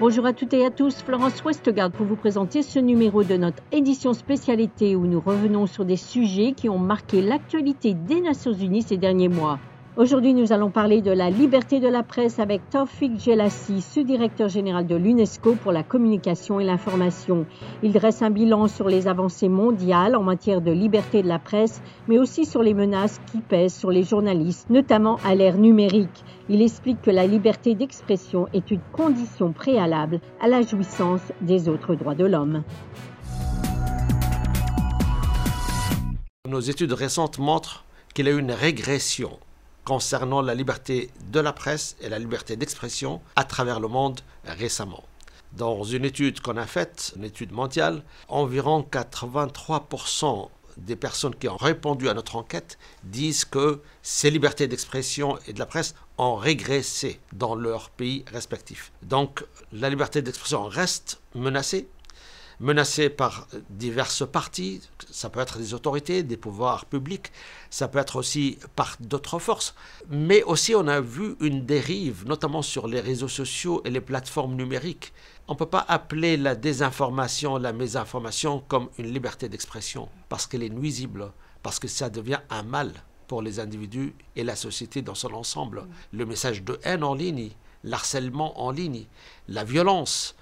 Bonjour à toutes et à tous, Florence Westgard pour vous présenter ce numéro de notre édition spécialité où nous revenons sur des sujets qui ont marqué l'actualité des Nations Unies ces derniers mois. Aujourd'hui, nous allons parler de la liberté de la presse avec Taufik Gelassi, sous-directeur général de l'UNESCO pour la communication et l'information. Il dresse un bilan sur les avancées mondiales en matière de liberté de la presse, mais aussi sur les menaces qui pèsent sur les journalistes, notamment à l'ère numérique. Il explique que la liberté d'expression est une condition préalable à la jouissance des autres droits de l'homme. Nos études récentes montrent qu'il y a eu une régression concernant la liberté de la presse et la liberté d'expression à travers le monde récemment. Dans une étude qu'on a faite, une étude mondiale, environ 83% des personnes qui ont répondu à notre enquête disent que ces libertés d'expression et de la presse ont régressé dans leurs pays respectifs. Donc la liberté d'expression reste menacée, menacée par diverses parties, ça peut être des autorités, des pouvoirs publics, ça peut être aussi par d'autres forces, mais aussi on a vu une dérive, notamment sur les réseaux sociaux et les plateformes numériques. On ne peut pas appeler la désinformation, la mésinformation comme une liberté d'expression, parce qu'elle est nuisible, parce que ça devient un mal pour les individus et la société dans son ensemble. Le message de haine en ligne, l'harcèlement en ligne, la violence,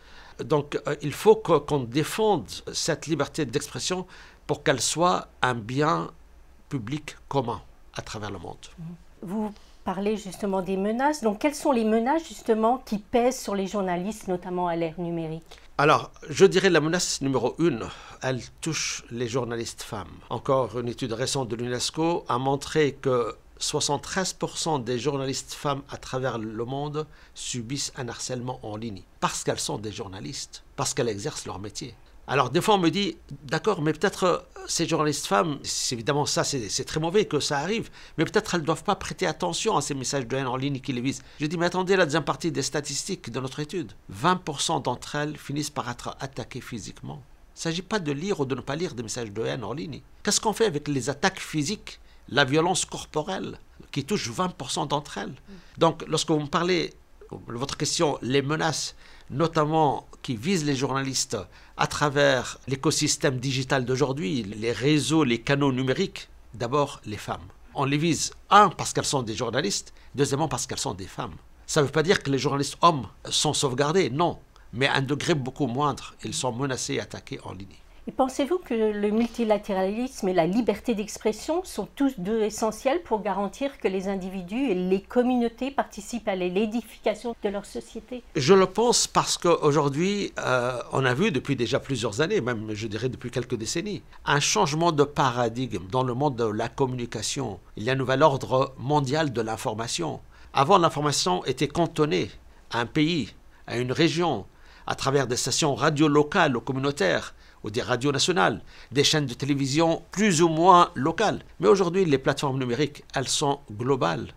donc euh, il faut qu'on défende cette liberté d'expression pour qu'elle soit un bien public commun à travers le monde. Vous parlez justement des menaces. Donc quelles sont les menaces justement qui pèsent sur les journalistes, notamment à l'ère numérique? Alors, je dirais la menace numéro une, elle touche les journalistes femmes. Encore une étude récente de l'UNESCO a montré que 73% des journalistes femmes à travers le monde subissent un harcèlement en ligne parce qu'elles sont des journalistes, parce qu'elles exercent leur métier. Alors des fois on me dit, d'accord, mais peut-être euh, ces journalistes femmes, évidemment ça c'est très mauvais que ça arrive, mais peut-être elles ne doivent pas prêter attention à ces messages de haine en ligne qui les visent. Je dis, mais attendez la deuxième partie des statistiques de notre étude. 20% d'entre elles finissent par être attaquées physiquement. Il ne s'agit pas de lire ou de ne pas lire des messages de haine en ligne. Qu'est-ce qu'on fait avec les attaques physiques la violence corporelle qui touche 20% d'entre elles. Donc, lorsque vous me parlez, votre question, les menaces, notamment qui visent les journalistes à travers l'écosystème digital d'aujourd'hui, les réseaux, les canaux numériques, d'abord les femmes. On les vise, un, parce qu'elles sont des journalistes, deuxièmement, parce qu'elles sont des femmes. Ça ne veut pas dire que les journalistes hommes sont sauvegardés, non, mais à un degré beaucoup moindre, ils sont menacés et attaqués en ligne. Et pensez-vous que le multilatéralisme et la liberté d'expression sont tous deux essentiels pour garantir que les individus et les communautés participent à l'édification de leur société? Je le pense parce qu'aujourd'hui, euh, on a vu depuis déjà plusieurs années, même je dirais depuis quelques décennies, un changement de paradigme dans le monde de la communication. Il y a un nouvel ordre mondial de l'information. Avant, l'information était cantonnée à un pays, à une région, à travers des stations radio locales ou communautaires ou des radios nationales, des chaînes de télévision plus ou moins locales. Mais aujourd'hui, les plateformes numériques, elles sont globales.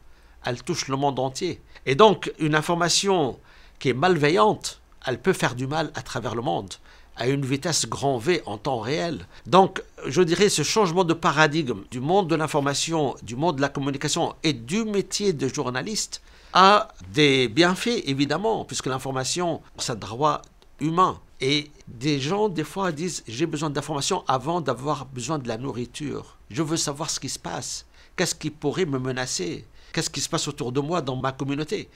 Elles touchent le monde entier. Et donc, une information qui est malveillante, elle peut faire du mal à travers le monde à une vitesse grand V en temps réel. Donc, je dirais ce changement de paradigme du monde de l'information, du monde de la communication et du métier de journaliste a des bienfaits, évidemment, puisque l'information, c'est un droit humain. Et des gens, des fois, disent J'ai besoin d'informations avant d'avoir besoin de la nourriture. Je veux savoir ce qui se passe. Qu'est-ce qui pourrait me menacer? Qu'est-ce qui se passe autour de moi dans ma communauté?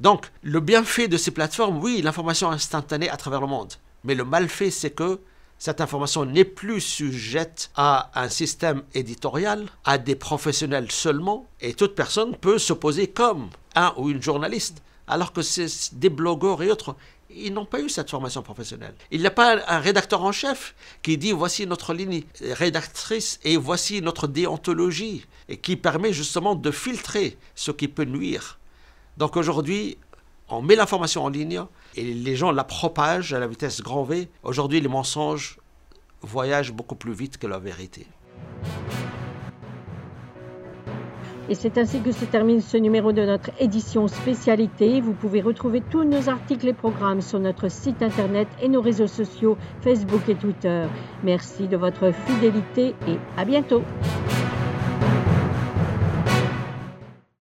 Donc, le bienfait de ces plateformes, oui, l'information instantanée à travers le monde. Mais le malfait, c'est que cette information n'est plus sujette à un système éditorial, à des professionnels seulement, et toute personne peut s'opposer comme un ou une journaliste, alors que c'est des blogueurs et autres ils n'ont pas eu cette formation professionnelle. Il n'y a pas un rédacteur en chef qui dit voici notre ligne rédactrice et voici notre déontologie et qui permet justement de filtrer ce qui peut nuire. Donc aujourd'hui, on met l'information en ligne et les gens la propagent à la vitesse grand V. Aujourd'hui, les mensonges voyagent beaucoup plus vite que la vérité. Et c'est ainsi que se termine ce numéro de notre édition spécialité. Vous pouvez retrouver tous nos articles et programmes sur notre site internet et nos réseaux sociaux Facebook et Twitter. Merci de votre fidélité et à bientôt.